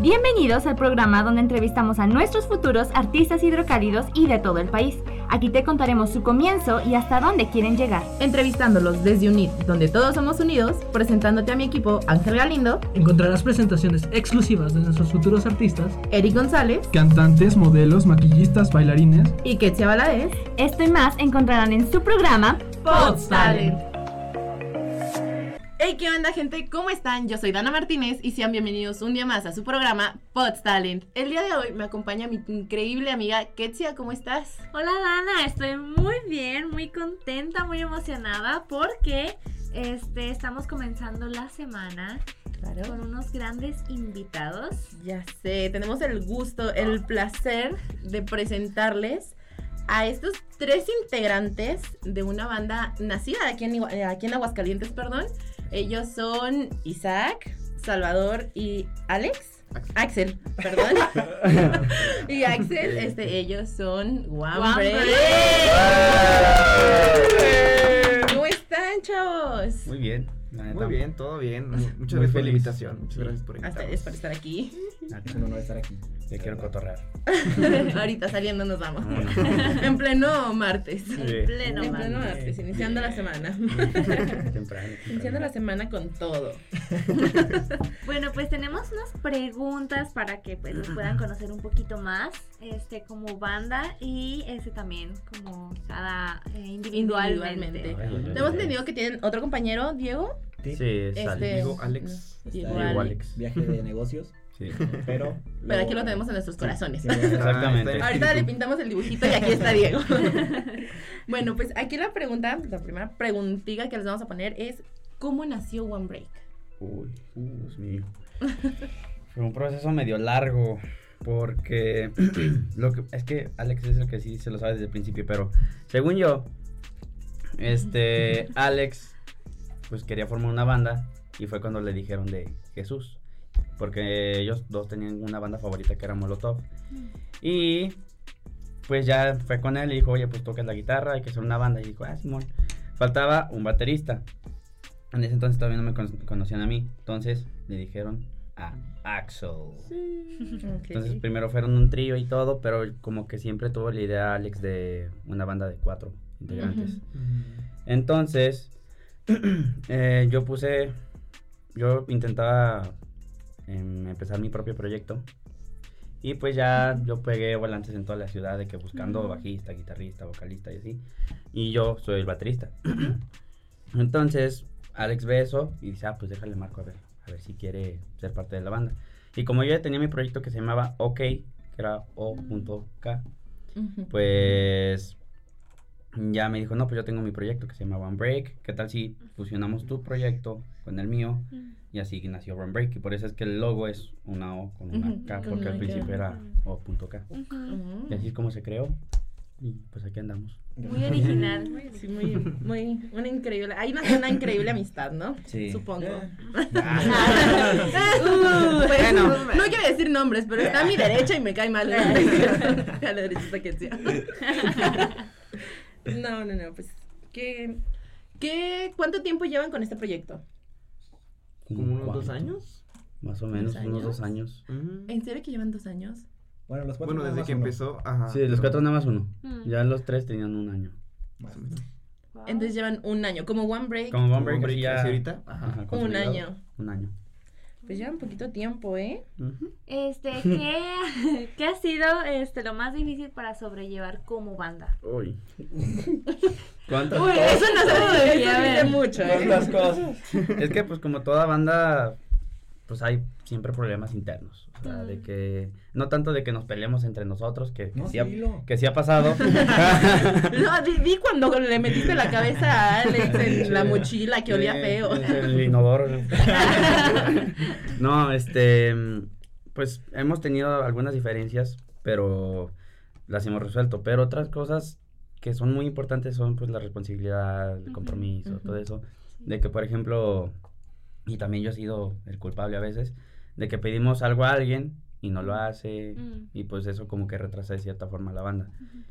Bienvenidos al programa donde entrevistamos a nuestros futuros artistas hidrocálidos y de todo el país. Aquí te contaremos su comienzo y hasta dónde quieren llegar. Entrevistándolos desde UNIT, donde todos somos unidos, presentándote a mi equipo Ángel Galindo, Encontrarás presentaciones exclusivas de nuestros futuros artistas, Eric González Cantantes, modelos, maquillistas, bailarines. y Ketsia Valadez. Esto y más encontrarán en su programa Pods Talent. Hey, ¿qué onda, gente? ¿Cómo están? Yo soy Dana Martínez y sean bienvenidos un día más a su programa Pods Talent. El día de hoy me acompaña mi increíble amiga Ketsia. ¿Cómo estás? Hola Dana, estoy muy bien, muy contenta, muy emocionada porque este, estamos comenzando la semana con unos grandes invitados. Ya sé, tenemos el gusto, el placer de presentarles a estos tres integrantes de una banda nacida aquí en, eh, aquí en Aguascalientes, perdón. Ellos son Isaac, Salvador y Alex. Axel, perdón. y Axel, este, ellos son. Break. ¿Cómo están, chavos? Muy bien. Muy bien, todo bien. Muchas Muy gracias por la invitación. Muchas Sí. gracias por A invitarnos. ustedes por estar aquí. Es un honor estar aquí. Te quiero cotorrear. Ahorita saliendo nos vamos. Vámonos. en pleno martes. Sí. En pleno en pleno martes. martes, iniciando la semana. Temprano. Iniciando la semana con todo. Bueno, pues tenemos unas preguntas para que pues nos puedan conocer un poquito más, este, como banda y este también como cada eh, individualmente. Individualmente. Ay. entendido que tienen otro compañero, Diego. Sí, es Este, Alex. Diego, Alex. Diego, Diego Alex. Alex. viaje de negocios, Sí. pero... Pero aquí lo tenemos en nuestros corazones. Sí, Exactamente. Ah, Ahorita le pintamos el dibujito y aquí está Diego. bueno, pues aquí la pregunta, la primera preguntita que les vamos a poner es ¿Cómo nació One Break? Uy, Dios mío. Fue un proceso medio largo. Porque lo que es que Alex es el que sí se lo sabe desde el principio, pero según yo, este Alex pues quería formar una banda y fue cuando le dijeron de Jesús, porque ellos dos tenían una banda favorita que era Molotov. Y pues ya fue con él y dijo, oye, pues tocas la guitarra, hay que hacer una banda. Y dijo, ah, Simón. Faltaba un baterista. En ese entonces todavía no me con- conocían a mí. Entonces le dijeron a Axel. Entonces primero fueron un trío y todo, pero como que siempre tuvo la idea Alex de una banda de cuatro integrantes. Entonces, eh, yo puse, yo intentaba em, empezar mi propio proyecto. Y pues ya yo pegué volantes en toda la ciudad de que buscando bajista, guitarrista, vocalista y así. Y yo soy el baterista. Entonces, Alex ve eso y dice, ah, pues déjale marco a ver, a ver si quiere ser parte de la banda. Y como yo ya tenía mi proyecto que se llamaba OK, que era O.K, pues ya me dijo, no, pues yo tengo mi proyecto que se llama One Break. ¿Qué tal si fusionamos tu proyecto con el mío? Y así nació One Break. Y por eso es que el logo es una O con una K, porque al principio era O.K. Ujú. Ujú. Y así es como se creó. Y pues aquí andamos. Muy original. Sí, muy, muy, una increíble, hay una, una increíble amistad, ¿no? Sí. Supongo. Uh, pues, Bueno. no quiero decir nombres, pero está a mi derecha y me cae mal. a la derecha está Ketsia. No, no, no, pues, ¿qué, qué, ¿cuánto tiempo llevan con este proyecto? ¿Como unos dos años? Más o menos, ¿Dos unos dos años? años. ¿En serio que llevan dos años? Bueno, los cuatro Bueno, desde que uno. empezó. Ajá. Sí, los cuatro nada más uno. Mm. Ya los tres tenían un año. Más o menos. Wow. Entonces llevan un año, como One Break, Como One Como Break, Break, así ya... ahorita. Ajá, un año. Un año. Pues llevan poquito tiempo, ¿eh? Este, ¿qué, ¿qué ha sido este, lo más difícil para sobrellevar como banda? Uy. ¿Cuántas Uy, cosas? eso no dice dice mucho, ¿eh? ¿Cuántas cosas? Es que pues como toda banda, pues hay siempre problemas internos. O sea, de que, no tanto de que nos peleemos entre nosotros, que, que, No, sí, ha, dilo. que sí ha pasado. No, di, di cuando le metiste la cabeza a Alex en la mochila que olía feo. el inodoro. no, este, pues hemos tenido algunas diferencias, pero las hemos resuelto. Pero otras cosas que son muy importantes son pues la responsabilidad, el compromiso, todo eso. De que, por ejemplo, y también yo he sido el culpable a veces, de que pedimos algo a alguien y no lo hace. Mm. Y pues eso como que retrasa de cierta forma la banda.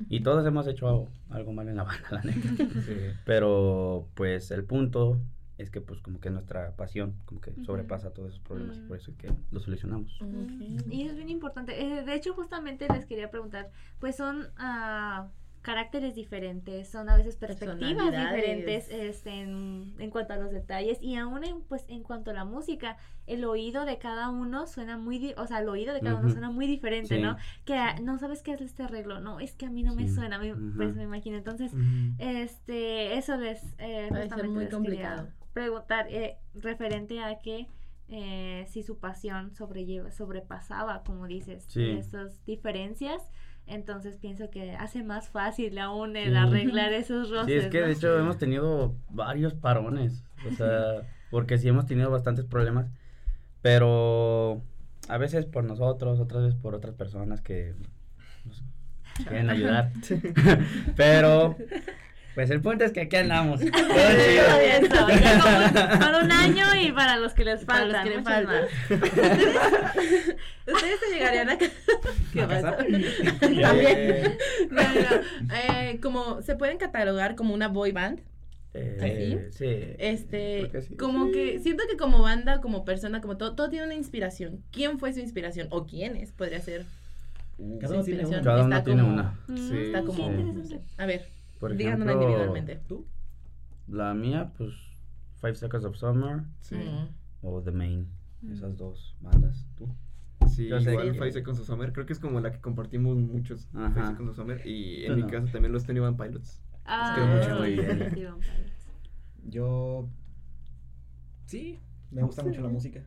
Y todos hemos hecho algo, algo malo en la banda, la neta. Pero pues el punto es que pues como que nuestra pasión como que sobrepasa todos esos problemas y Mm. por eso es que lo solucionamos. Ok. Y es bien importante. Eh, de hecho, justamente les quería preguntar, pues son ah, caracteres diferentes, son a veces perspectivas diferentes este, en, en cuanto a los detalles y aún en, pues en cuanto a la música, el oído de cada uno suena muy, o sea, el oído de cada uno suena muy diferente, Sí. ¿no? Que no sabes qué es este arreglo, no, es que a mí no me suena, me- pues me imagino. Entonces, este, eso les eh, Puede ser justamente muy les complicado. preguntar eh, referente a que eh, si su pasión sobrelleva, sobrepasaba, como dices, Sí. esas diferencias, entonces pienso que hace más fácil aún el Sí. arreglar esos roces. Sí, es que ¿no? de hecho hemos tenido varios parones, o sea, porque sí hemos tenido bastantes problemas, pero a veces por nosotros, otras veces por otras personas que nos quieren ayudar, pero pues el punto es que aquí andamos. Todo chido. Como por un año y para los que les Para los faltan, que. Ustedes se llegarían a ¿Qué ¿A pasa? casar? También. No, no, eh, como se pueden catalogar como una boy band. Eh, sí. Este, Creo que sí. como que siento que como banda, como persona, como todo, todo tiene una inspiración. ¿Quién fue su inspiración? ¿O quiénes? Podría ser. Cada su uno tiene una. Cada uno Está tiene como- una. Mm, Sí, Está como. A ver, Por díganosla ejemplo, individualmente. ¿Tú? La mía, pues Five Seconds of Summer Sí. O The Main, Mm. esas dos bandas. ¿Tú? Sí, Yo igual Five Seconds of Summer. Creo que es como la que compartimos muchos. Ajá. Five Seconds of Summer. Y en mi no. caso también los Tony Van Pilots. Ah, quiero mucho. Muy bien. Yo. Sí, me gusta mucho la música.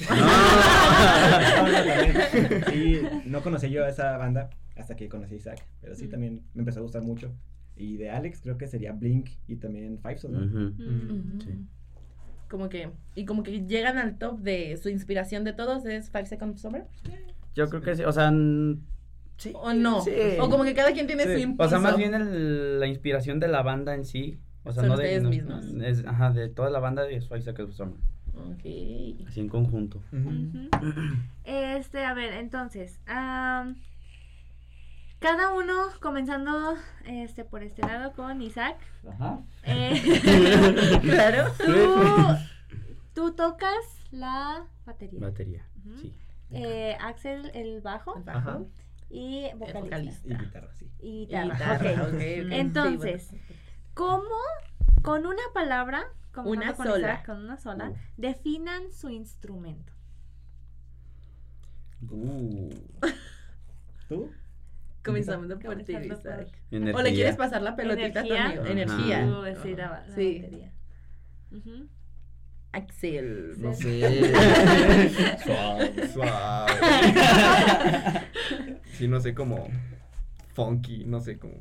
No. Sí, no conocí yo a esa banda hasta que conocí a Isaac, pero sí Mm. también me empezó a gustar mucho. Y de Alex creo que sería Blink y también Five ¿no? Ujú. Mm. Sí. Como que. Y como que llegan al top de su inspiración de todos es Five Seconds of Summer. Yo creo que sí, o sea, sí. ¿O no? Sí. O como que cada quien tiene su impulso. O sea, más bien el- la inspiración de la banda en sí. O sea, Son no de. ustedes no- mismos. es- ajá, de toda la banda de Five Seconds of Summer. Ok. Así en conjunto. Ujú. Este, a ver, entonces, cada uno comenzando este por este lado con Isaac. Ajá. eh, claro. tú, tú tocas la batería. Batería. Sí. Eh, Axel el bajo El bajo. Ajá. y vocalista. vocalista. Y guitarra, sí. Y Y guitarra. ok. Entonces, Sí, ¿Cómo con una palabra, comenzando Una con sola. Isaac, con una sola, Uh. definan su instrumento? Uh. ¿Tú? Bueno. Comenzando por ti, Comenzando por- Isaac. Energía. ¿O le quieres pasar la pelotita a tu Energía. amigo? Energía. Uh, sí, la, la Sí. batería. Axel. No Sí. sé. Suave. Suave. Sí, no sé, como funky, no sé, como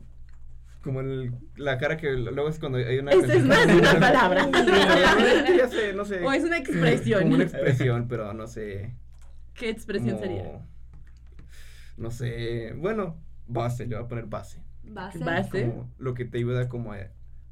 como el, la cara que luego es cuando hay una Esa es más de una palabra. Sí, ya sé, no sé. O es una expresión. Como una expresión, pero no sé. ¿Qué expresión como- sería? No sé, bueno, base, le voy a poner base. Base. Base. Como lo que te ayuda como a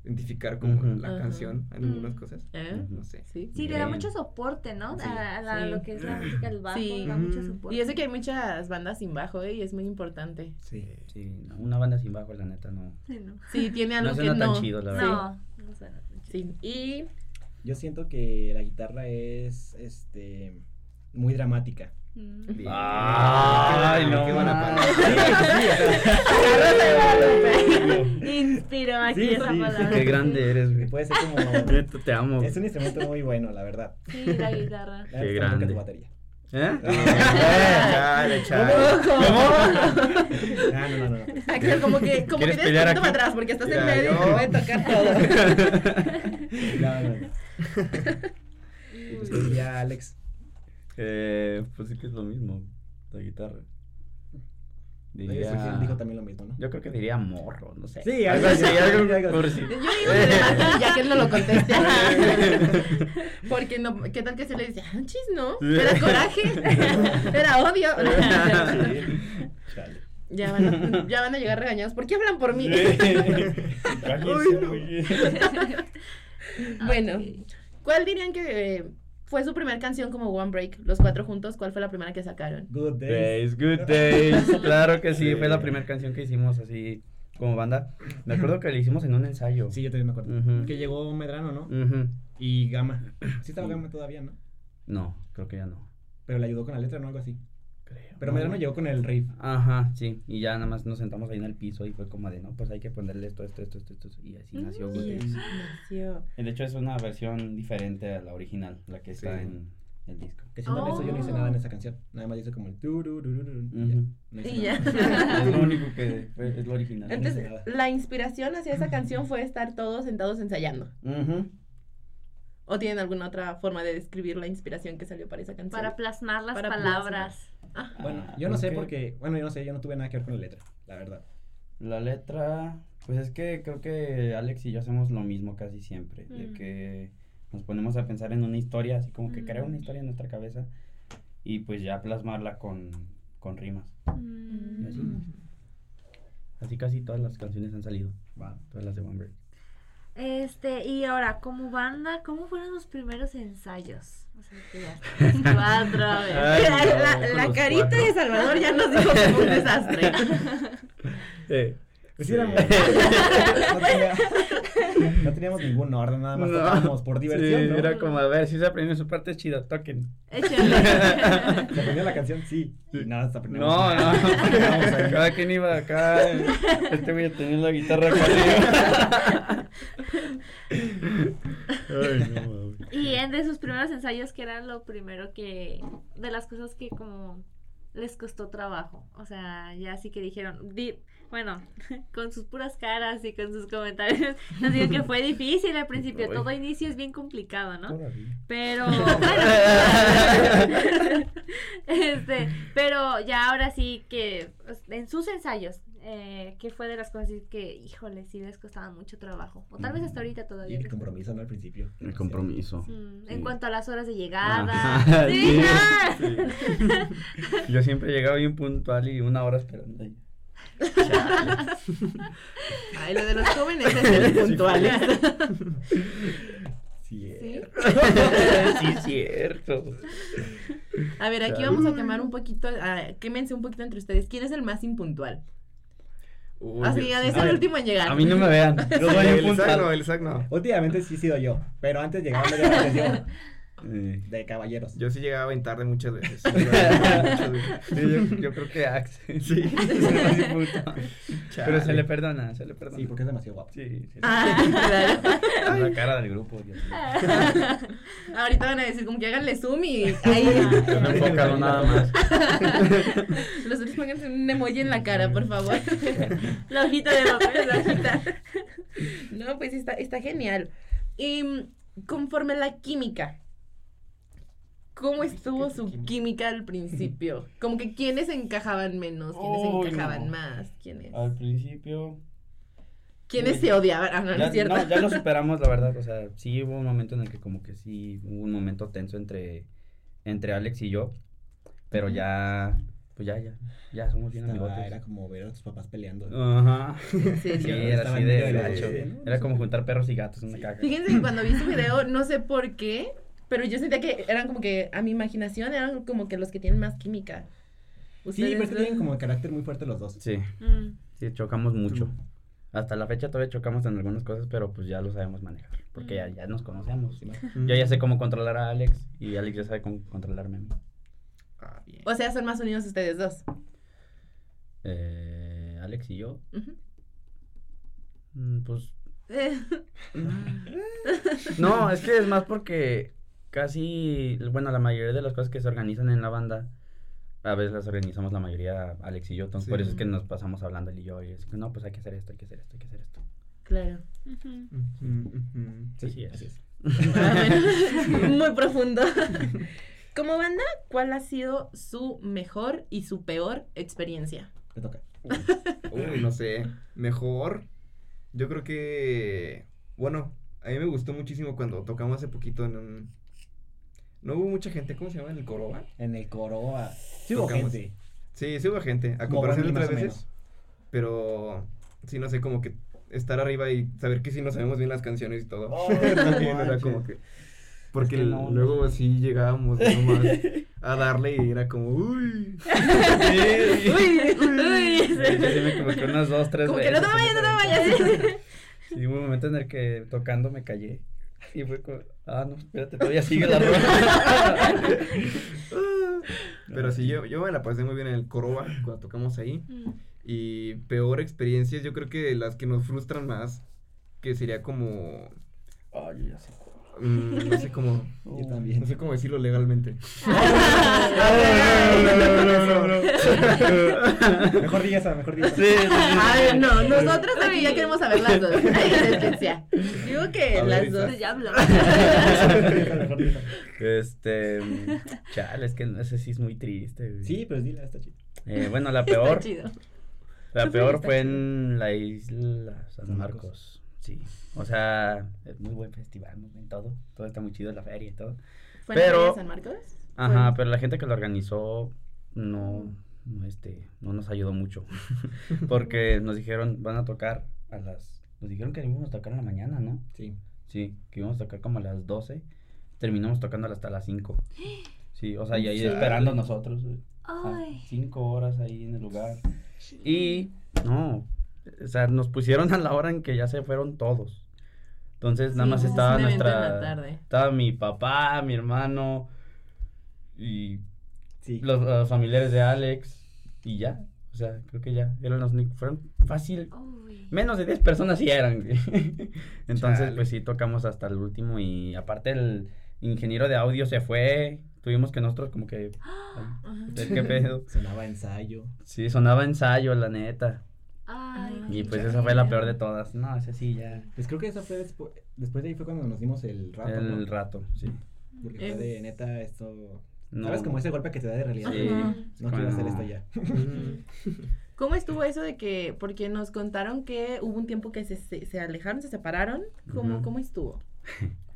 identificar como Ujú. la Ajá. canción en algunas Mm. cosas. ¿Eh? No sé. Sí. Sí, le da mucho soporte, ¿no? Sí. A, a la- Sí. lo que es la música del bajo, Sí. da mucho soporte. Y yo sé que hay muchas bandas sin bajo, ¿eh? Y es muy importante. Sí, sí, no, una banda sin bajo, la neta, no. Sí, ¿no? Sí, tiene algo No que suena no. tan chido, la verdad. No, no suena tan chido. Sí. Y Yo siento que la guitarra es este muy dramática. Mm. Bien. Ay, Qué no buena- qué buena palabra. Inspiró aquí Sí, esa sí, sí. palabra. Qué grande eres, güey. Puede ser como te amo. es un instrumento muy bueno, la verdad. Sí, la guitarra. Me Qué grande. tu batería. ¿Eh? Ah, chale, chale. Ah, no, no, no. Axel, como que, como que ¿Quieres tienes aquí? para atrás porque estás en medio y te puede tocar todo. No, no, no. Y pues, ¿qué diría Alex? Eh, pues sí que es lo mismo, la guitarra. Diría... Él dijo también lo mismo, ¿no? Yo creo que diría morro, no sé. Sí, algo así, algo algo Yo digo que le ya que él no lo conteste. Porque no, ¿qué tal que se le dice, ah, chis, no? Era coraje, era odio. Chale. ya, van a, ya van a llegar regañados. ¿Por qué hablan por mí? Bueno. ¿cuál dirían que eh, fue su primera canción como One Break? Los cuatro juntos, ¿cuál fue la primera que sacaron? Good days. Good days. Claro que sí, Sí. fue la primera canción que hicimos así como banda. Me acuerdo que la hicimos en un ensayo. Sí, yo también me acuerdo. Que llegó Medrano, ¿no? Y Gama. Sí estaba Gama todavía, ¿no? No, creo que ya no. Pero le ayudó con la letra, ¿no? Algo así. Creo. Pero Medrano llegó con el riff. Ajá, sí. Y ya nada más nos sentamos ahí en el piso y fue como de, no, pues hay que ponerle esto, esto, esto, esto, esto. Y así nació Y Gooddays. así nació. De hecho, es una versión diferente a la original, la que está Sí. en el disco. Que siendo honesto, yo no hice Oh. nada en esa canción. Nada más hice como el y ya. Es lo único que es lo original. Entonces, la inspiración hacia esa canción fue estar todos sentados ensayando. Ujú. ¿O tienen alguna otra forma de describir la inspiración que salió para esa canción? Para plasmar las Para palabras. Ah, Bueno, Ah, yo no sé porque. Bueno, yo no sé, yo no tuve nada que ver con la letra, la verdad. La letra, pues es que creo que Alex y yo hacemos lo mismo casi siempre, de Mm. que nos ponemos a pensar en una historia, así como que crear Mm. una historia en nuestra cabeza y pues ya plasmarla con, con rimas. Mm. Y así. Así casi todas las canciones han salido, todas las de One Break. Este, y ahora, como banda, ¿cómo fueron los primeros ensayos? O sea, que ya estamos cuatro. Ay, la no, la- con la los carita cuatro. de Salvador ya nos dijo que fue un desastre. Pues Sí. éramos- no, tenía- no teníamos ningún orden, nada más No. tocábamos por diversión, Sí, ¿no? era como, a ver, si se aprendió su parte chida, toquen. Échale. ¿Se aprendió la canción? Sí. Y nada, se aprendió. No, no, cada quien iba acá, este voy a tener la guitarra arriba. Ay, no. Y en de sus primeros ensayos, ¿qué era lo primero que, de las cosas que como les costó trabajo? O sea, ya sí que dijeron, di- bueno, con sus puras caras y con sus comentarios, nos digo que fue difícil al principio, todo inicio es bien complicado, ¿no? Todavía. Pero, bueno, este, pero ya ahora sí que pues, en sus ensayos, eh, ¿qué fue de las cosas que, híjole, sí les costaba mucho trabajo? O tal vez hasta ahorita Y todavía. el les- compromiso, ¿no? Al principio. El compromiso. Mm, Sí. En cuanto a las horas de llegada. Ajá, Sí, sí, ah. sí. Yo siempre llegaba bien puntual y una hora esperando ahí. Ay, lo de los jóvenes es el puntual. Sí. ¿Sí? sí, cierto. A ver, aquí vamos a quemar un poquito, ah, quémense un poquito entre ustedes. ¿Quién es el más impuntual? Uy, Así, ha de ser A el ver, último en llegar. A mí no me vean. Yo soy el no, puntual. el no. Últimamente sí he sido yo, pero antes llegaba media hora antes yo, De caballeros. Yo sí llegaba en tarde muchas veces. Muchas veces. sí, yo, yo creo que Axe. Sí. Pero se le perdona, se le perdona. Sí, porque es demasiado guapo. Sí, sí. Ah, claro. La cara del grupo. Ahorita van a decir como que háganle zoom y ahí. Yo no enfocado nada más. Los otros pónganse un emoji en la cara, por favor. La hojita de papel. La hojita. No, pues está, está genial. Y conforme la química, ¿cómo estuvo ¿Qué su química? química al principio? Como que quiénes encajaban menos, quiénes Uy, encajaban no. más, quiénes. Al principio. ¿Quiénes Uy. se odiaban? Ah, no, no es cierto. no, ya lo superamos, la verdad. O sea, sí hubo un momento en el que como que sí hubo un momento tenso entre, entre Alex y yo. Pero ya, pues ya, ya, ya somos bien amigotes. era como ver a tus papás peleando. Ajá. ¿En Sí, serio? era Estaba así de gacho. Era como juntar perros y gatos en una caja. Fíjense que cuando vi su video, no sé por qué, pero yo sentía que eran como que, a mi imaginación, eran como que los que tienen más química. Sí, pero tienen como carácter muy fuerte los dos. Sí, Mm. sí, chocamos mucho. Hasta la fecha todavía chocamos en algunas cosas, pero pues ya lo sabemos manejar. Porque ya, ya nos conocemos. Yo ya sé cómo controlar a Alex y Alex ya sabe cómo controlarme a mí. Ah, bien. O sea, son más unidos ustedes dos. Eh, Alex y yo, mm, pues No, es que es más porque casi, bueno, la mayoría de las cosas que se organizan en la banda, a veces las organizamos la mayoría Alex y yo, entonces por eso es que nos pasamos hablando él y yo, y es que no, pues hay que hacer esto, hay que hacer esto, hay que hacer esto. claro. Sí, sí, así es. Ah, bueno, Muy profundo. Como banda, ¿cuál ha sido su mejor y su peor experiencia? Te toca. Uy, no sé. Mejor. Yo creo que. Bueno, a mí me gustó muchísimo cuando tocamos hace poquito en un. No hubo mucha gente, ¿cómo se llama? ¿En el Coroba? En el coro. ah, Sí hubo Tocamos. gente. Sí, sí hubo gente. A Como comparación de otras veces. Pero. Sí, no sé, como que estar arriba y saber que sí no sabemos bien las canciones y todo. Oh, no era como que. Porque Es que no, no luego sí llegábamos nomás a darle y era como, uy. Sí, Uy, uy. Sí, me equivoqué unas dos, tres Como que veces. no te vayas, no te vayas. Sí, hubo un momento en el que tocando me callé. Y fue como, ah, no, espérate, todavía sigue la rola. Pero sí, yo, yo me la pasé muy bien en el Coroba cuando tocamos ahí. Mm. Y peor experiencias, yo creo que las que nos frustran más, que sería como... Ay, yo ya sé. Mm, no sé cómo... Yo también. No sé cómo decirlo legalmente. Mejor diga esa, mejor diga esa. Sí, sí, sí, sí. Ay, no, nosotros aquí ya queremos saber las dos. Digo que ver, las dos. Pues ya esa. Este, chale, es que ese sí es muy triste. güey. Sí, pero dila, está chido. Eh, bueno, la Está peor, chido. la peor fue en la isla San San Marcos. Sí, o sea, es muy buen festival, muy buen todo. Todo está muy chido, la feria y todo. ¿Fue en la Pero- Feria de San Marcos? Ajá, Fue- pero la gente que lo organizó no, no, este, no nos ayudó mucho. Porque nos dijeron, van a tocar a las, nos dijeron que íbamos a tocar en la mañana, ¿no? Sí. Sí, que íbamos a tocar como a las 12. Terminamos tocando hasta las 5. Sí, o sea, y ahí Sí. esperando nosotros. Ay. Cinco horas ahí en el lugar. Y no, o sea, nos pusieron a la hora en que ya se fueron todos. Entonces nada Sí, más es estaba nuestra... tarde. Estaba mi papá, mi hermano y Sí. los, los familiares de Alex y ya. O sea, creo que ya eran los. Fueron fácil. Uy. Menos de 10 personas sí eran. Entonces, Chale. pues sí, tocamos hasta el último y aparte el ingeniero de audio se fue. Tuvimos que nosotros como que... ay, ¿Qué pedo? Sonaba ensayo. Sí, sonaba ensayo, la neta. Y pues esa fue la peor de todas. No, ese sí ya. Pues creo que esa fue después, después de ahí fue cuando nos dimos el rato, el ¿no? rato, sí. Porque fue Eh. de neta esto... No. ¿Sabes? Como ese golpe que te da de realidad. Sí. No quiero hacer esto ya. ¿Cómo estuvo eso de que, porque nos contaron que hubo un tiempo que se, se, se alejaron, se separaron? ¿Cómo. ¿cómo estuvo?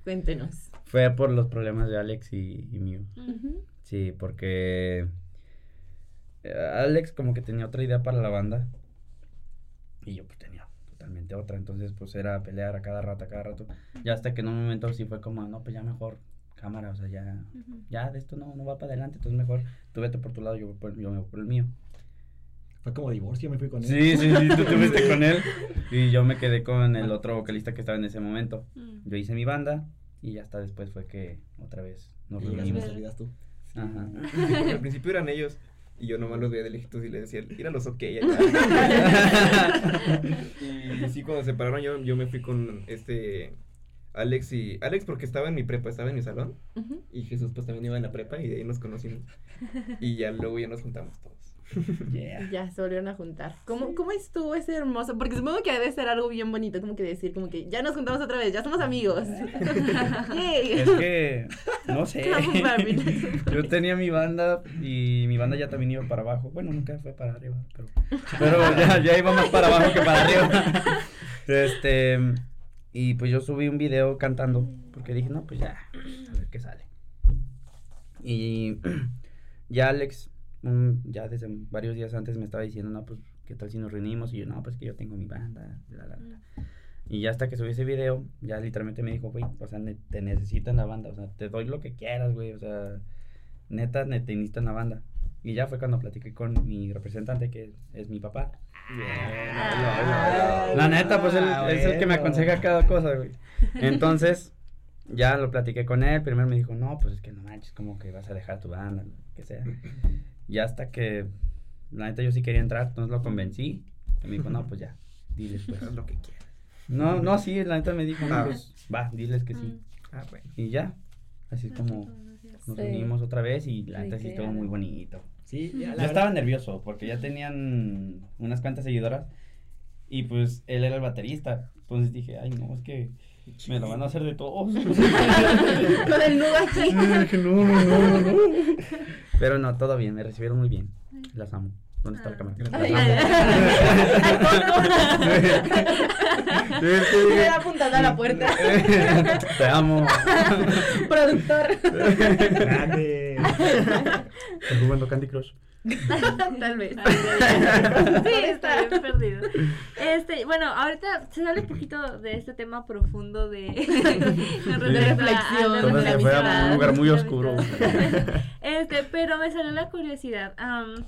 Cuéntenos. Fue por los problemas de Alex y, y mío. Sí, porque eh, Alex como que tenía otra idea para la banda y yo pues tenía totalmente otra, entonces pues era pelear a cada rato, a cada rato. Ya hasta que en un momento sí fue como, no, pues ya mejor cámara, o sea, ya, Ujú. ya de esto no, no va para adelante, entonces mejor tú vete por tu lado, yo, por- yo me voy por el mío. Fue como divorcio, me fui con él. Sí, sí, sí, tú te fuiste con él y yo me quedé con el otro vocalista que estaba en ese momento. Mm. Yo hice mi banda y hasta después fue que otra vez nos Y y reunimos. saludas tú. Ajá. Al principio eran ellos. Y yo nomás los veía de lejitos y le decía, íralos ok. allá". y sí, cuando se separaron, yo, yo me fui con este Alex y. Alex, porque estaba en mi prepa, estaba en mi salón. Y Jesús, pues también iba en la prepa y de ahí nos conocimos. Y ya luego ya nos juntamos todos. Yeah. Ya se volvieron a juntar. ¿Cómo, ¿Cómo estuvo ese hermoso? Porque supongo que debe ser algo bien bonito, como que decir, como que ya nos juntamos otra vez, ya somos amigos. Yay. Es que, no sé. Yo tenía mi banda y mi banda ya también iba para abajo. Bueno, nunca fue para arriba, pero, pero ya, ya iba más para abajo que para arriba. Este, y pues yo subí un video cantando porque dije, no, pues ya, a ver qué sale. Y ya Alex, un- ya desde varios días antes me estaba diciendo, no, pues, ¿qué tal si nos reunimos? Y yo, no, pues que yo tengo mi banda. Y ya hasta que subí ese video, ya literalmente me dijo, güey, o sea, ne- te necesito en la banda, o sea, te doy lo que quieras, güey, o sea, neta, ne- te necesito en la banda. Y ya fue cuando platiqué con mi representante, que es mi papá. La neta, pues él Ah, es el que me aconseja cada cosa, güey. Entonces, ya lo platiqué con él. Primero me dijo, no, pues es que no manches, como que vas a dejar tu banda, lo que sea. Y hasta que, la neta, yo sí quería entrar, entonces lo convencí. Y me dijo, no, pues ya, diles, pues. Haz lo que quieras. No, no, sí, la neta me dijo, no, Ah. pues va, diles que sí. Ah, bueno. Y ya, así es como nos Sí. unimos otra vez y la neta sí estuvo muy bonito. Sí, ya, la Yo estaba nervioso porque ya tenían unas cuantas seguidoras y pues él era el baterista. Entonces dije, ay, no, es que me lo van a hacer de todos. Con el nudo aquí. Dije, no, no, no, no. Pero no, todo bien, me recibieron muy bien. Las amo. ¿Dónde está la Ah. cámara? Ay. Me da a la puerta. Te amo. Productor. Grande. Estoy jugando Candy Crush. Tal vez. Sí, está bien perdido. Este, bueno, ahorita se sale un poquito de este tema profundo de, de reflexión. Fue a un lugar muy oscuro. Este, pero me salió la curiosidad. am,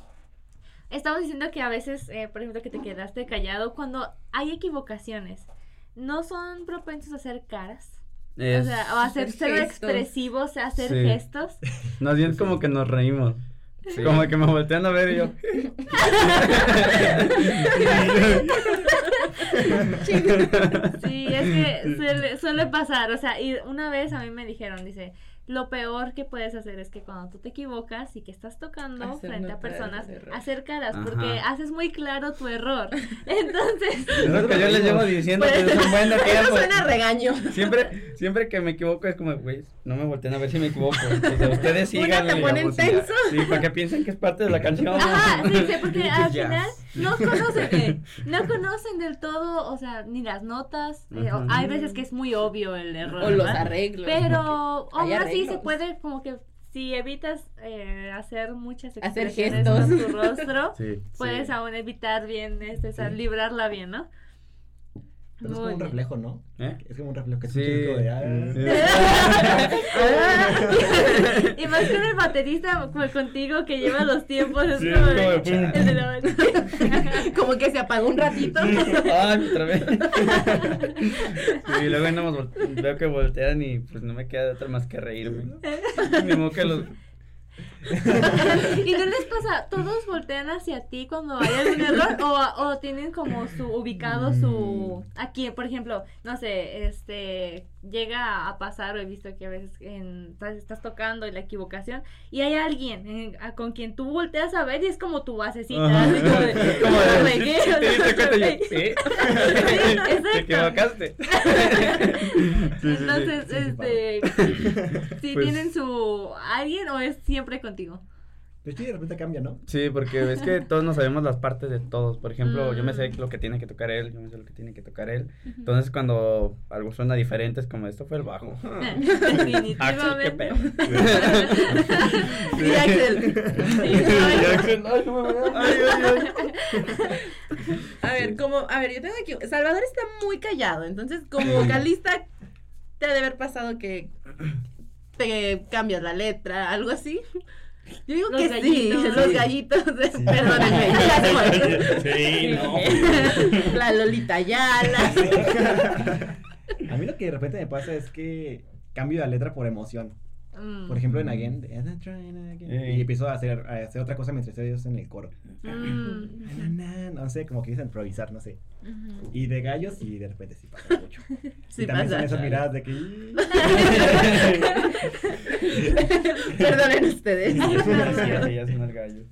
estamos diciendo que a veces, eh, por ejemplo, que te quedaste callado cuando hay equivocaciones. ¿No son propensos a hacer caras? Es- O sea, o hacer Hacer ser gestos. expresivo, o sea, hacer Sí. gestos. Más bien como que nos reímos. Como que me voltean a ver y yo. Sí, es que suele, suele pasar, o sea, y una vez a mí me dijeron, dice, lo peor que puedes hacer es que cuando tú te equivocas y que estás tocando Hacer frente a personas, el error. hacer caras, Ajá. porque haces muy claro tu error. Entonces, Es lo que yo les llevo diciendo desde un buen Eso tiempo. suena a regaño. Siempre, siempre que me equivoco es como, güey, no me volteen a ver si me equivoco. O sea, ustedes Una sigan. te ponen tenso. Sí, para que piensen que es parte de la canción. Ajá, sí, sí, porque al Ya. final no conocen, eh, no conocen del todo, o sea, ni las notas. eh, o- hay veces que es muy obvio el error. O los ¿verdad? arreglos. Pero Hay aún así se puede como que si evitas eh, hacer muchas Hacer expresiones gestos. con tu rostro, Sí. puedes Sí. aún evitar bien, este, librarla bien, ¿no? Pero es como un reflejo, ¿no? ¿Eh? Es como un reflejo que Sí. es como de, ah. y más con el baterista como contigo que lleva los tiempos, es Sí, como de- el de la Como que se apagó un ratito. Ay, otra vez. Sí, y luego andamos vol- veo que voltean y pues no me queda de otra más que reírme. Ni modo que los. ¿Y no les pasa? ¿Todos voltean hacia ti cuando hay algún error? ¿O, o tienen como su ubicado su... Aquí, por ejemplo, no sé, este... Llega a pasar, o he visto que a veces en- estás, estás tocando y la equivocación, y hay alguien eh, a- con quien tú volteas a ver y es como tu basecita. Ajá. así como de, Como de, "La regué", ¿sí o te. Te equivocaste. Entonces, este... Si Pues- tienen su... ¿Alguien o es siempre contigo? Pues sí, de repente cambia, ¿no? Sí, porque es que todos nos sabemos las partes de todos. Por ejemplo, yo me sé Mm. lo que tiene que tocar él, yo me sé lo que tiene que tocar él. Entonces, cuando algo suena diferente, es como esto fue el bajo. Definitivamente. Axel, qué pedo. Sí, Axel. Y Axel, ay, no me veas. Ay, ay, ay. A ver, como, a ver, yo tengo aquí, Salvador está muy callado, entonces como vocalista te ha de haber pasado que te cambias la letra, algo así. Yo digo Los que gallitos. sí, los Sí. gallitos, perdónenme, ya fue. Sí, no. La Lolita Yala. A mí lo que de repente me pasa es que cambio la letra por emoción. Mm. Por ejemplo, en Again, y empiezo a hacer, a hacer otra cosa mientras estoy en el coro. Mm. Na, na, No sé, como que quise improvisar, no sé. Y de gallos, y de repente sí pasa mucho. Sí y también son esas miradas de que. Perdonen ustedes. Sí, ya son el gallo.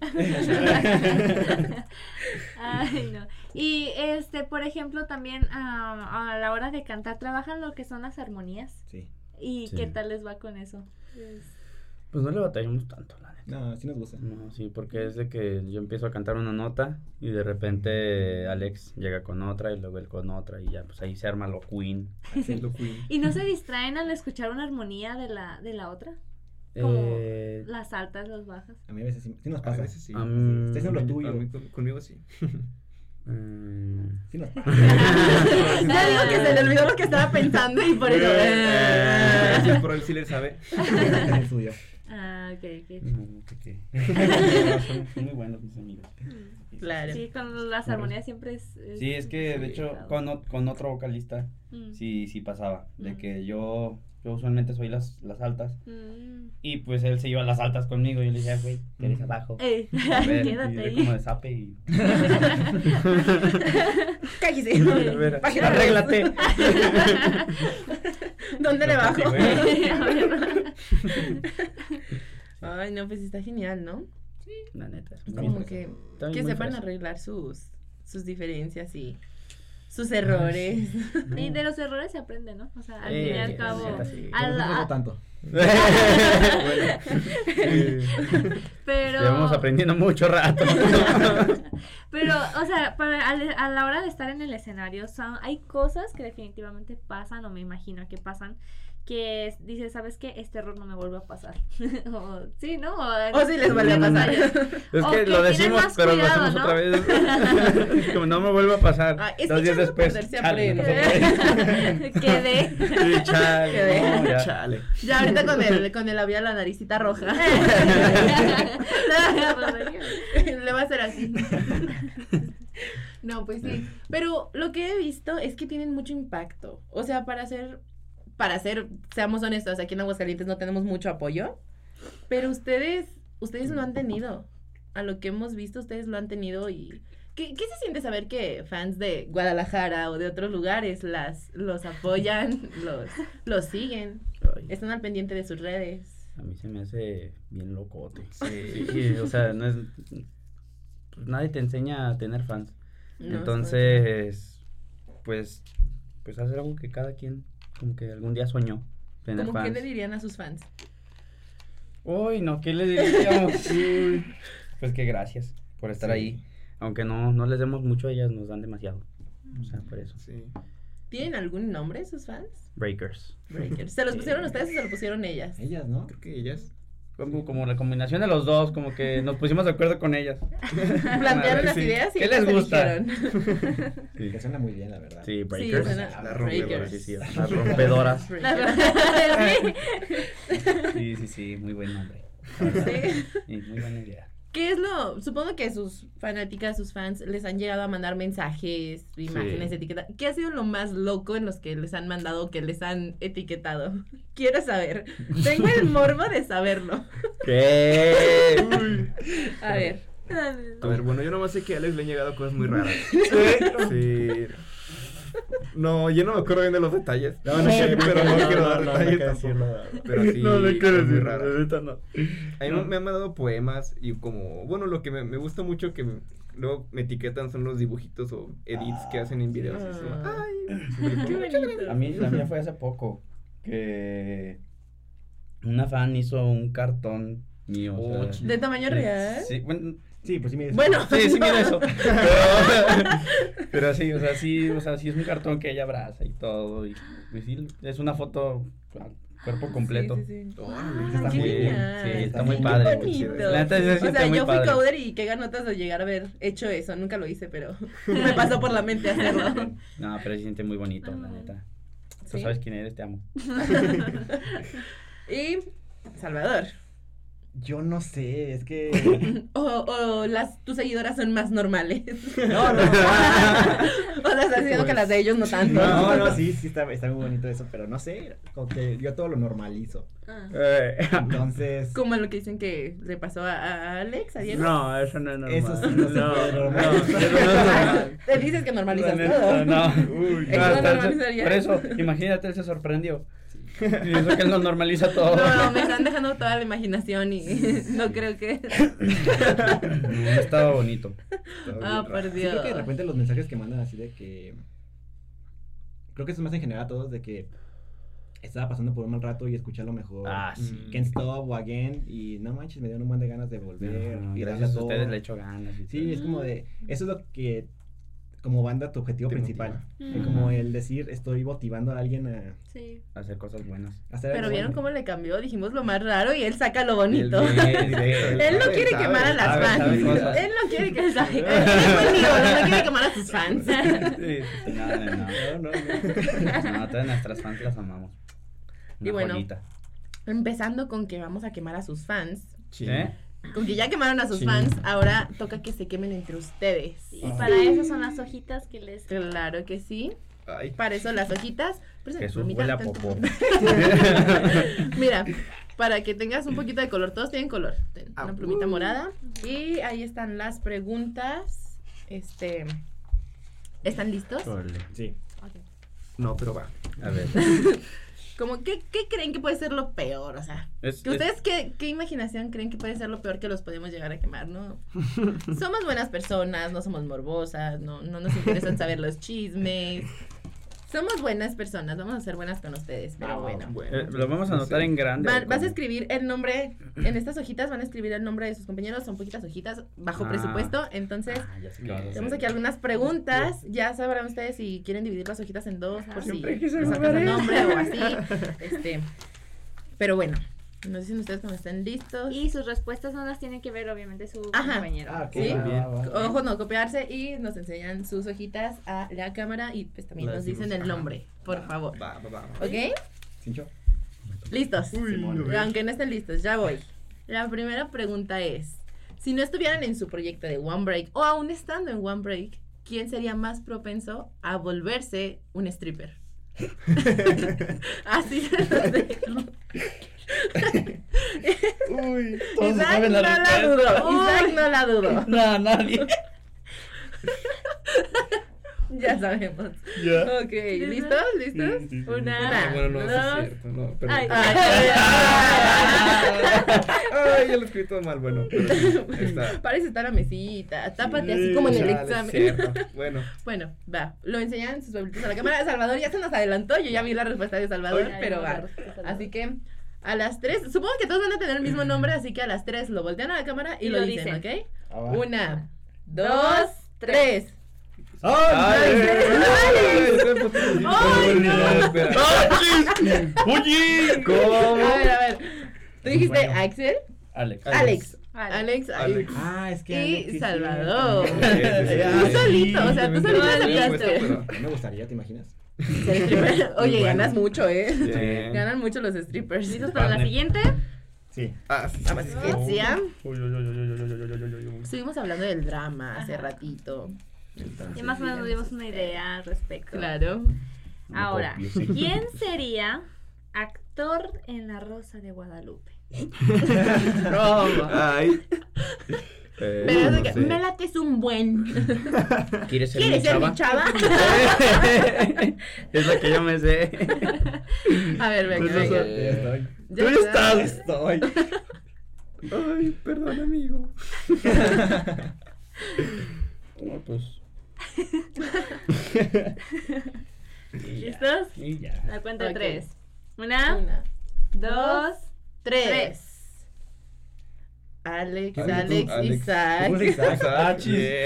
Ay, no. Y este, por ejemplo, también ah, a la hora de cantar, trabajan lo que son las armonías. Sí. ¿Y Sí. qué tal les va con eso? Es- Pues no le batallamos tanto, la neta. No, sí nos gusta. No, sí, porque es de que yo empiezo a cantar una nota y de repente Alex llega con otra y luego él con otra y ya, pues ahí se arma lo queen. Haciendo Queen. ¿Y no se distraen al escuchar una armonía de la, de la otra? Como Eh, las altas, las bajas. A mí a veces sí, sí nos A pasa. veces sí. a mí- Estás haciendo lo A tuyo. mí, con- conmigo sí. mm, Sí pasa. Ya digo que se le olvidó lo que estaba pensando y por eso. Eh, sí, Por él sí le sabe. El suyo. Ah, ok, ok. no, qué. No, son, son muy buenos mis amigos. Claro. Sí, con las armonías siempre es... es- Sí, es que de hecho con, con otro vocalista Mm. sí, sí pasaba. De Mm. que yo, yo usualmente soy las, las altas Mm. y pues él se iba a las altas conmigo y yo le decía, güey, ¿qué eres abajo? Ey, A ver, y quédate ahí. como de zape y... Cállese. Página dos. arréglate. ¿Dónde le bajo? Sí, güey. A ver. Ay, no, pues está genial, ¿no? La neta. Como que, que sepan arreglar sus, sus diferencias y sus errores. Y de los errores se aprende, ¿no? O sea, al Eh, fin y al cabo. neta, sí. a Pero la- no tanto. pero. Llevamos aprendiendo mucho rato. Pero, o sea, para, a, la hora de estar en el escenario, son, hay cosas que definitivamente pasan, o me imagino que pasan, que es- dices, ¿sabes qué? Este error no me vuelve a pasar. o, sí, ¿no? O, O si les vuelve a pasar. Es O que que lo decimos, pero cuidado, lo hacemos ¿no? otra vez. Como no me vuelve a pasar. Ah, es que Dos días después. chale, no puede. Quedé. Sí, chale, Quedé. no, ya. Chale. Ya ahorita con el, con el labial la naricita roja. Le va a hacer así. No, pues sí. Pero lo que he visto es que tienen mucho impacto. O sea, para hacer para ser, seamos honestos, aquí en Aguascalientes no tenemos mucho apoyo, pero ustedes, ustedes lo han tenido. A lo que hemos visto, ustedes lo han tenido y... ¿Qué, qué se siente saber que fans de Guadalajara o de otros lugares las, los apoyan, los, los siguen, Ay, están al pendiente de sus redes? a mí se me hace bien locote. Sí, o sea, no es. pues, nadie te enseña a tener fans. No, Entonces, pues, pues hacer algo que cada quien, como que algún día soñó. Tener ¿Cómo qué fans. le dirían a sus fans? Uy, no, ¿qué le diríamos? Pues que gracias por estar Sí. ahí. Aunque no, no les demos mucho, ellas nos dan demasiado. O sea, por eso. Sí. ¿Tienen algún nombre sus fans? Breakers. Breakers. ¿Se los pusieron ustedes o se lo pusieron ellas? Ellas, ¿no? Creo que ellas. Como, como la combinación de los dos, como que nos pusimos de acuerdo con ellas. Plantearon las Sí. ideas y ¿Qué les gusta? Sí, Que suena muy bien, la verdad. sí Sí, breakers. Las rompedoras. Sí, sí, las rompedoras. Sí. Sí, sí, sí, muy buen nombre. Sí. Sí, muy buena idea. ¿Qué es lo? Supongo que sus fanáticas, sus fans, les han llegado a mandar mensajes, imágenes, etiquetas. ¿Qué ha sido lo más loco en los que les han mandado, que les han etiquetado? Quiero saber. Tengo el morbo de saberlo. ¿Qué? A ver. A ver, bueno, yo nomás sé que a Alex le han llegado cosas muy raras. Sí. No, yo no me acuerdo bien de los detalles. No, no, Sí, pero no, quiero dar no, no detalles tampoco. Pero sí, no le quiero decir, raras. ahorita no. A mí me- me han mandado poemas y como, bueno, lo que me, me gusta mucho que me- luego me etiquetan son los dibujitos o edits que hacen en videos. y eso. Ah. Ay, Qué bonito. A mí, la mía fue hace poco que una fan hizo un cartón mío. o Oh, sea, ¿De tamaño real? Sí, bueno, Sí, pues sí me Bueno. sí, sí, mira eso. Pero, pero sí, o sea, sí, o sea, sí es un cartón que ella abraza y todo. Y, y sí, es una foto cuerpo completo. Sí, sí, sí. órale, Ay, está muy Sí, sí, está Qué muy padre. bonito. La neta sí se O sea, muy yo fui padre. coder y qué ganotas de llegar a haber hecho eso. Nunca lo hice, pero me pasó por la mente hacerlo. No, pero se siente muy bonito, la neta. Tú ¿Sí? sabes quién eres, te amo. y Salvador. Yo no sé, es que. O, o las tus seguidoras son más normales. No, no. o las estás diciendo que las de ellos no tanto. No, no, sí, sí, está, está muy bonito eso, pero no sé, como que yo todo lo normalizo. Ah. Eh, Entonces. Como lo que dicen que le pasó a, a Alex, a Diego. no, eso no es normal. Eso sí no se no. Te dices que normalizas todo. No, Uy, no, no normalizaría. por eso, imagínate, él se sorprendió. Y eso que él no normaliza todo. No, no, me están dejando toda la imaginación y no creo que. Estaba bonito. Ah, por Sí, Dios. creo que de repente los mensajes que mandan así de que. Creo que eso es más en general a todos de que estaba pasando por un mal rato y escucharlo mejor. Ah, sí. Can't stop o again. Y no manches, me dieron un montón de ganas de volver. No, y gracias a ustedes le echo ganas. y Sí, todo. es como de. Eso es lo que. Como banda, tu objetivo Te principal. motiva. Es como el decir, estoy motivando a alguien a Sí. Hacer cosas buenas. hacer Pero vieron bueno. cómo le cambió, dijimos lo más raro y él saca lo bonito. Él bien, Él Él no quiere sabe. quemar a las Sabe, fans. sabe. Él no quiere que sabe. Él es buen Diego, no quiere quemar a sus fans. Sí, sí, sí, no, no, no. No, todas nuestras fans las amamos. Y bueno. joyita. Empezando con que vamos a quemar a sus fans. Sí. ¿Eh? Con que ya quemaron a sus Sí. fans, ahora toca que se quemen entre ustedes. Y para eso son las hojitas que les. Claro que sí. Ay, Para eso las hojitas. Pero Jesús mira, huele a tanto- popó. Mira, para que tengas un poquito de color, todos tienen color. Ten Ah, Una plumita uh. morada. Y ahí están las preguntas. Este. ¿Están listos? Sí. no, pero va. A ver. Como, ¿qué, qué creen que puede ser lo peor? O sea, Es- que ¿ustedes qué, qué imaginación creen que puede ser lo peor que los podemos llegar a quemar, no? somos buenas personas, no somos morbosas, no, no nos interesan saber los chismes. Somos buenas personas, vamos a ser buenas con ustedes, pero Ah, bueno. Bueno, eh, lo vamos a no anotar en grande. Va- ¿o vas a escribir el nombre, en estas hojitas van a escribir el nombre de sus compañeros, son poquitas hojitas, bajo Ah. presupuesto, entonces Ah, ya sé qué vas a hacer. tenemos aquí algunas preguntas, ya sabrán ustedes si quieren dividir las hojitas en dos, por si Siempre el nombre o así, este, pero bueno, nos dicen ustedes cuando estén listos. Y sus respuestas no las tiene que ver, obviamente, su Ajá. compañero. Ah, ok. ¿Sí? va, Bien. va, va. Ojo, no copiarse y nos enseñan sus hojitas a la cámara y pues también La nos dicen el nombre, por favor. Va, va, va. ¿Ok? Listos. Simón. Aunque no estén listos, ya voy. La primera pregunta es, si no estuvieran en su proyecto de One Break o aún estando en One Break, ¿quién sería más propenso a volverse un stripper? Así se los dejo. Uy, todos Isaac saben no la la respuesta. dudo. Isaac no la dudo. No, nadie. Ya sabemos. Ya. Ok, ¿listos? ¿Listos? Sí, sí, sí. Una, Ah, bueno, no, sí es dos. cierto. No, pero. Ay. Ay, Ay, ya lo escribí todo mal. Bueno, pero está. Parece estar la mesita. Tápate así Sí, como en el Chale, examen. cierto. Bueno, Bueno, va. Lo enseñan sus abuelitos a la cámara. Salvador ya se nos adelantó. Yo ya vi la respuesta de Salvador, pero no, va. la de Así que a las tres, supongo que todos van a tener el mismo nombre, así que a las tres lo voltean a la cámara y, Y lo, lo dicen, dicen. ¿ok? Ah. Una, dos, tres. Ay. Oye, A ¿cómo? ver, a ver. ¿Tú dijiste Bueno. Axel? Alex. Alex. Alex. Alex. ay. Alex. Ah, es que. Y Alex, sí, Salvador. sí. Sí, sí, sí. Tú solito, o sea, tú solito aceptaste. me gustaría, ¿te imaginas? Oye, ganas mucho, ¿eh? Ganan mucho los strippers. ¿Listos para la siguiente? Sí. Ah, sí, Estuvimos hablando del drama hace ratito. Y más o menos nos dimos una idea al respecto. Claro. Ahora, ¿quién sería actor en La Rosa de Guadalupe? Roma. Ay. Pero es de no que sé. me late es un buen. ¿Quieres ser ¿Quieres mi ser chava? mi chava? es la que yo me sé. A ver, venga, Pues venga. estoy. Tú está. estás. Estoy. Ay, perdón, amigo. No, pues. ¿Listos? Y ya. La cuenta de Ok. tres. Una, Una, dos, tres. tres. Alex, Alex, Alex. Isaac.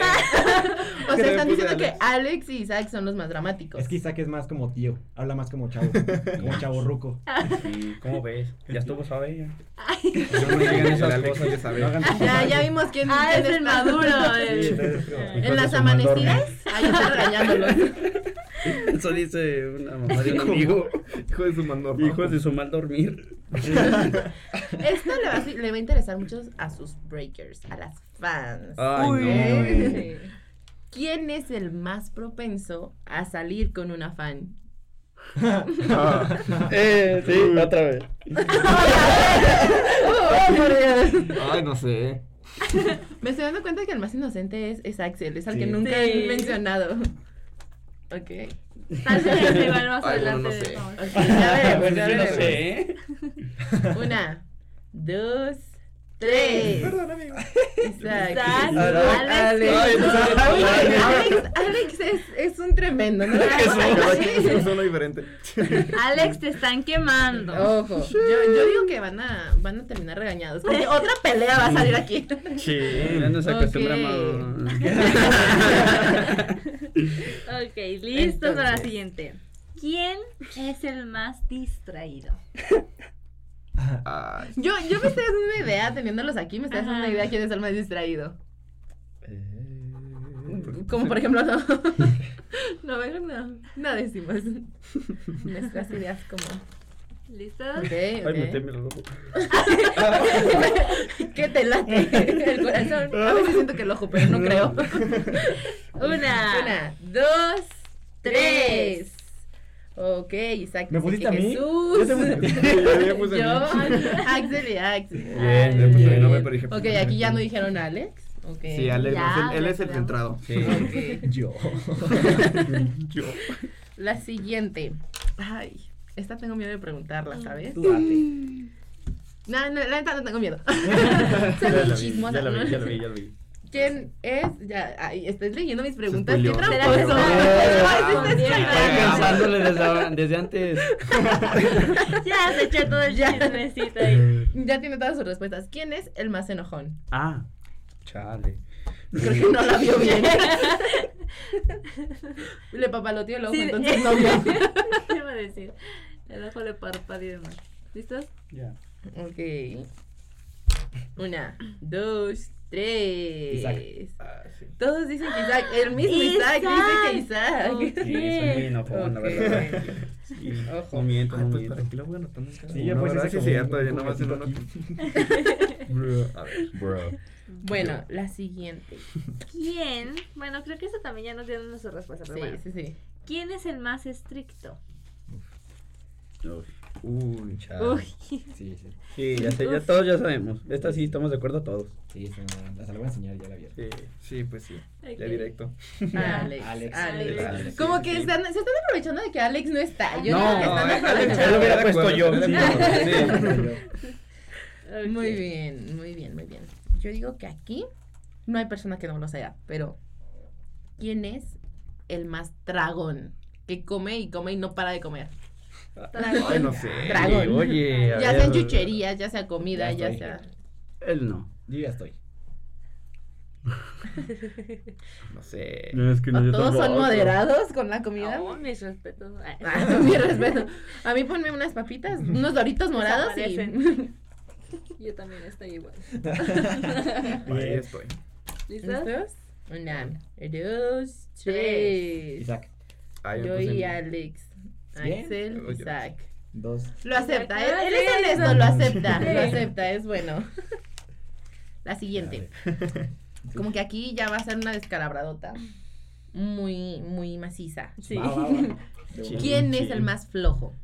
Ah. O sea, están diciendo que Alex. Y Isaac son los más dramáticos. Es que Isaac es más como tío. Habla más como chavo. Como chavo ruco. Sí, ¿Cómo ves? Ya estuvo suave ya. Ay, No me digan El esas Alex cosas. ya Ya, ya vimos quién, ah, es el maduro. Sí, entonces. En las mal dormir. amanecidas, ahí está regañándolos. Eso dice una mamá de un amigo. Hijo de su mandor. Hijos de su mal dormir. Esto le va, a, le va a interesar mucho a sus breakers, a las fans. Ay, Uy. no. ¿Quién es el más propenso a salir con una fan? Eh, sí, otra vez. Ay, no sé. Me estoy dando cuenta que el más inocente es, es Axel, es al que nunca Sí. he mencionado. Ok. Tal vez se igual más Ay, adelante. Bueno, no sé. Okay. ya veremos, pues ya veremos. Una, dos tres. Perdón, amigo. Isaac, Alex. Alex. Alex. Es, es un tremendo, ¿no? Es uno diferente. Alex, te están quemando. Ojo, yo, yo digo que van a, van a terminar regañados. Porque otra pelea va a salir aquí. Sí, ya nos acostumbramos. Ok, listos para la siguiente. ¿Quién es el más distraído? Ay. Yo, yo me estoy haciendo una idea, teniéndolos aquí, me estoy haciendo Ajá. una idea quién es el más distraído. Eh, Como por ejemplo, no. No, mejor no. No decimos. Nuestras ideas como. ¿Listos? Ok, Ay, me ok. teme el ojo. ¿Qué te late? El corazón. A veces siento que el ojo, pero no creo. Una. Una, dos, tres. Ok, Isaac. ¿Me pusiste a mí? Jesús. Yo te puse a ti. Yo ya puse Yo, a mí. Axel y Axel. Bien, Le puse mi bien. nombre, pero dije. Ok, aquí ya no dijeron Alex. Ok. Sí, Alex, Ya, él es el centrado. Sí. Yo. Yo. La siguiente. Ay, esta tengo miedo de preguntarla, ¿sabes? Tú date. No, no, la neta no tengo miedo. Ya Soy muy vi, chismosa. ya la ¿no? vi, ya la vi, ya la vi. ¿Quién es? Ya, ay, estoy leyendo mis preguntas. ¿Qué Será tramposo? pensándole desde, desde antes. Ya se echó todo el Ya. chismecito ahí. Ya tiene todas sus respuestas. ¿Quién es el más enojón? Ah, chale. Creo que no la vio bien. Le papaloteó el ojo, Sí, entonces no vio. ¿Qué iba a decir? El ojo le parpadea y demás. ¿Listos? Ya. Ok. Una, dos, tres. Isaac. Ah, sí. Todos dicen que Isaac. El mismo Isaac, dice que Isaac. Sí, soy muy enojón, la verdad. Sí, Ojo. no miento, no pues, miento. ¿para qué lo voy anotando Sí, ya pues es como cierto, un- ya un nomás en uno. gatito A ver. Bro. Bueno, la siguiente. ¿Quién? Bueno, creo que eso también ya nos dieron nuestra respuesta. Pero Sí, bueno. sí, sí. ¿Quién es el más estricto? Uy, Uy. Uy. Sí, sí. Sí, ya sé, ya todos ya sabemos. Esta sí estamos de acuerdo todos. Sí, se me- hasta la voy a enseñar, ya la vieron. Sí. Sí, pues sí. Ok. Ya directo. Alex. Alex. Alex. Alex, Como sí, que sí. están, se están aprovechando de que Alex no está. Yo No, digo que no, están Alex, ya lo hubiera puesto yo. sí. Muy bien, muy bien, muy bien. Yo digo que aquí no hay persona que no lo sea, pero ¿quién es el más dragón? Que come y come y no para de comer. Ay, no sé. Dragón. Oye, Ya ver. sea en chucherías, ya sea comida, Ya sea. Él no. Yo ya estoy. No sé. No, es que ¿O yo todos son moderados con la comida. No, mis respetos. Ah, mi respeto. A mí ponme unas papitas, unos doritos morados y. Yo también estoy igual. Ahí estoy. ¿Listos? ¿Listos? Una, dos, tres. Isaac. Yo y Alex. Axel. Isaac. Dos. Lo acepta, él, él sí, es honesto, lo acepta, lo acepta, es bueno. La siguiente. Como que aquí ya va a ser una descalabradota. Muy, muy maciza. Sí. Va, va, va. ¿Quién es el más flojo?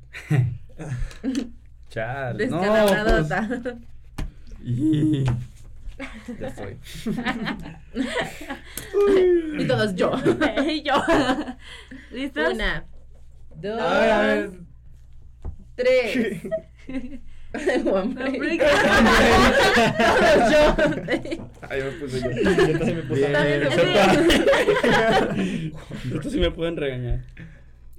Chale. No, Descalabradota. pues, y- Ya estoy. y todos yo. Y yo. ¿Listos? Una, dos, A ver, a ver. tres. One break. break. todos yo. Ahí me puse yo. Me puse Estos sí me pueden regañar.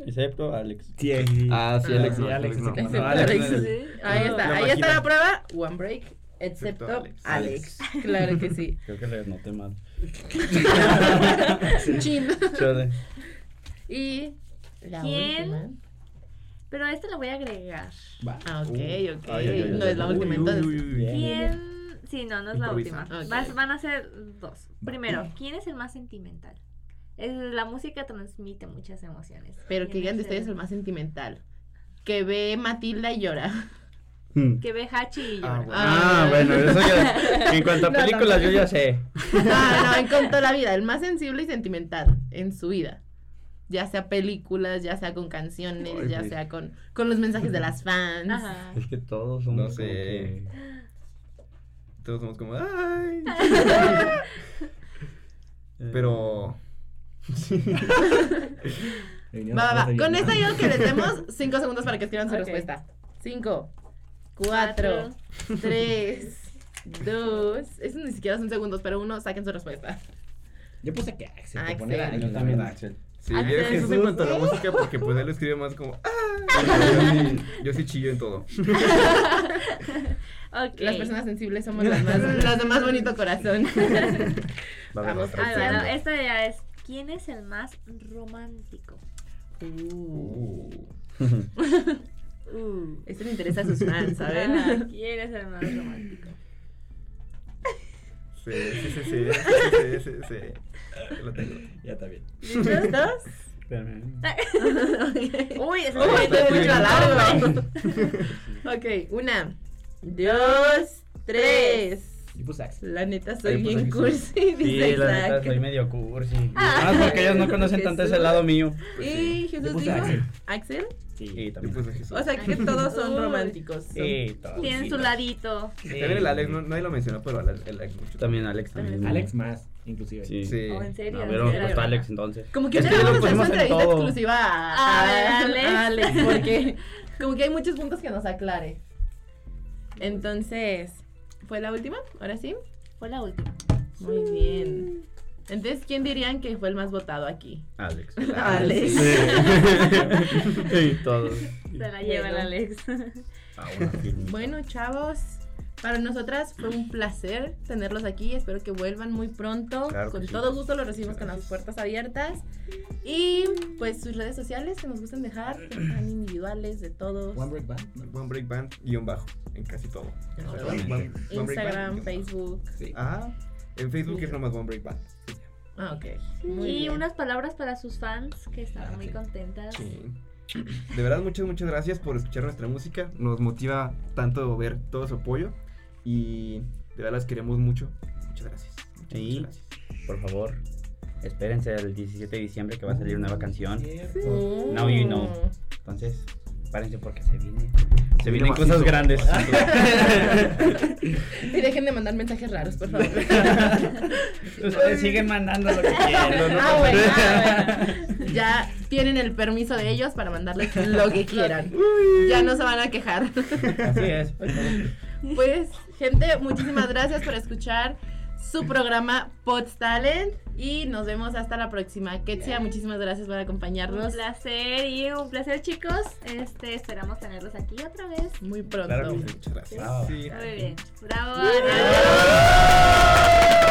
Excepto Alex. Sí. Ah, sí, Alex. sí, Alex, no. sí. Excepto No, Alex Alex. no es- Sí. Ahí está, ahí está la prueba. One break, excepto Alex. Alex. Claro que sí. Creo que le noté mal. Chin. Chale. Y la ¿Quién? última. Pero a esta la voy a agregar. Va. Ah, ok, Uh, ok. ay, ay, ay, no es la Uy, última uy, entonces. uy, uy, uy. Bien. ¿Quién? Sí, no, no es la última. Vas- van a ser dos. Primero, ¿quién es el más sentimental? Es- la música transmite muchas emociones. Pero que ¿Quién digan de es ustedes el más sentimental. Que ve Matilda y llora. Que ve Hachi y llora. Ah, bueno. Ah, bueno, eso ya. En cuanto a No, películas, yo ya sé. No, no, en cuanto a la vida, el más sensible y sentimental en su vida. Ya sea películas, ya sea con canciones, Ay, ya sea con, con los mensajes de las fans. Ajá. Es que todos somos. No como sé. que- Todos somos como, ay. Pero. Va, va, va. Con esta digo que les demos 5 segundos para que escriban su respuesta. 5, 4, 3, 2. Eso ni siquiera son segundos, pero uno, saquen su respuesta. Yo puse que Axel. Axel. poner a Yo también. Axel. Sí, yo Jesús en cuanto a la música, porque pues él lo escribe más como, ah. Yo sí, yo sí chillo en todo. Ok. Las personas sensibles somos las más, las de más bonito corazón. a Vamos, otra Ah, opción. bueno, esta ya es. ¿Quién es el más romántico? Uh, Uh. Esto le interesa a sus fans, Ah, ¿saben? ¿Quién es el más romántico? Sí, sí, sí, sí, sí, sí, sí, sí. Lo tengo. Ya está bien. ¿Listos? Espérame. Uy, eso es mucho largo. ok, una, dos, tres. Yo puse Axel. La neta soy Ahí puse bien cursi, Sí, dice la neta, soy medio cursi. Ah. Más porque ellos no conocen tanto ese lado mío. Pues Y sí. Jesús puse dijo, Axel. ¿Axel? Sí, Sí. También. puse Jesús. O sea que todos son románticos. son- Sí, todos. Tienen su ladito. Sí. También el Alex, no, nadie lo mencionó, pero el, el Alex mucho. También Alex también. Alex más, inclusive. Sí. Sí. Oh, ¿en serio? A ¿En ver, serio? pues Alex entonces. Como que Es ya le vamos a hacer una en entrevista todo. exclusiva a, A a- Alex. a Alex, porque como que hay muchos puntos que nos aclare. Entonces, ¿fue la última? ¿Ahora sí? Fue la última. Muy bien. Entonces, ¿quién dirían que fue el más votado aquí? Alex. Alex. Sí, todos. Se la lleva el. Alex. Ahora firme. Bueno, chavos, para nosotras fue un placer tenerlos aquí. Espero que vuelvan muy pronto. Claro con sí. todo gusto los recibimos con las puertas abiertas. Y pues sus redes sociales que nos gustan dejar, que sean individuales de todos. One Break Band. ¿no? One Break Band, guion bajo, en casi todo. One- One- One Break Band, Instagram. Facebook. Sí. Ah, en Facebook es nomás One Break Band. Ah, ok. Muy y bien. unas palabras para sus fans que están Ah, muy sí. contentas. Sí. De verdad, muchas, muchas gracias por escuchar nuestra música. Nos motiva tanto ver todo su apoyo. Y de verdad las queremos mucho. Muchas gracias. Muchas, Sí. muchas gracias. Por favor, espérense el 17 de diciembre que va a salir una nueva canción. Oh. Now you know. Entonces, Prepárense porque se viene. Se Se vienen viene cosas macizo. grandes. Y dejen de mandar mensajes raros, por favor. Ustedes siguen mandando lo que quieran. no Ah, bueno, ah, bueno. Ya tienen el permiso de ellos para mandarles lo que quieran. Ya no se van a quejar. Así es. pues, Pues, gente, muchísimas gracias por escuchar su programa Pods Talent y nos vemos hasta la próxima. Ketsia, muchísimas gracias por Un acompañarnos placer y un placer chicos. Este, esperamos tenerlos aquí otra vez. muy pronto. Claro. Muchas gracias. Sí. Muy bien. Bravo. ¡Bravo! Ana.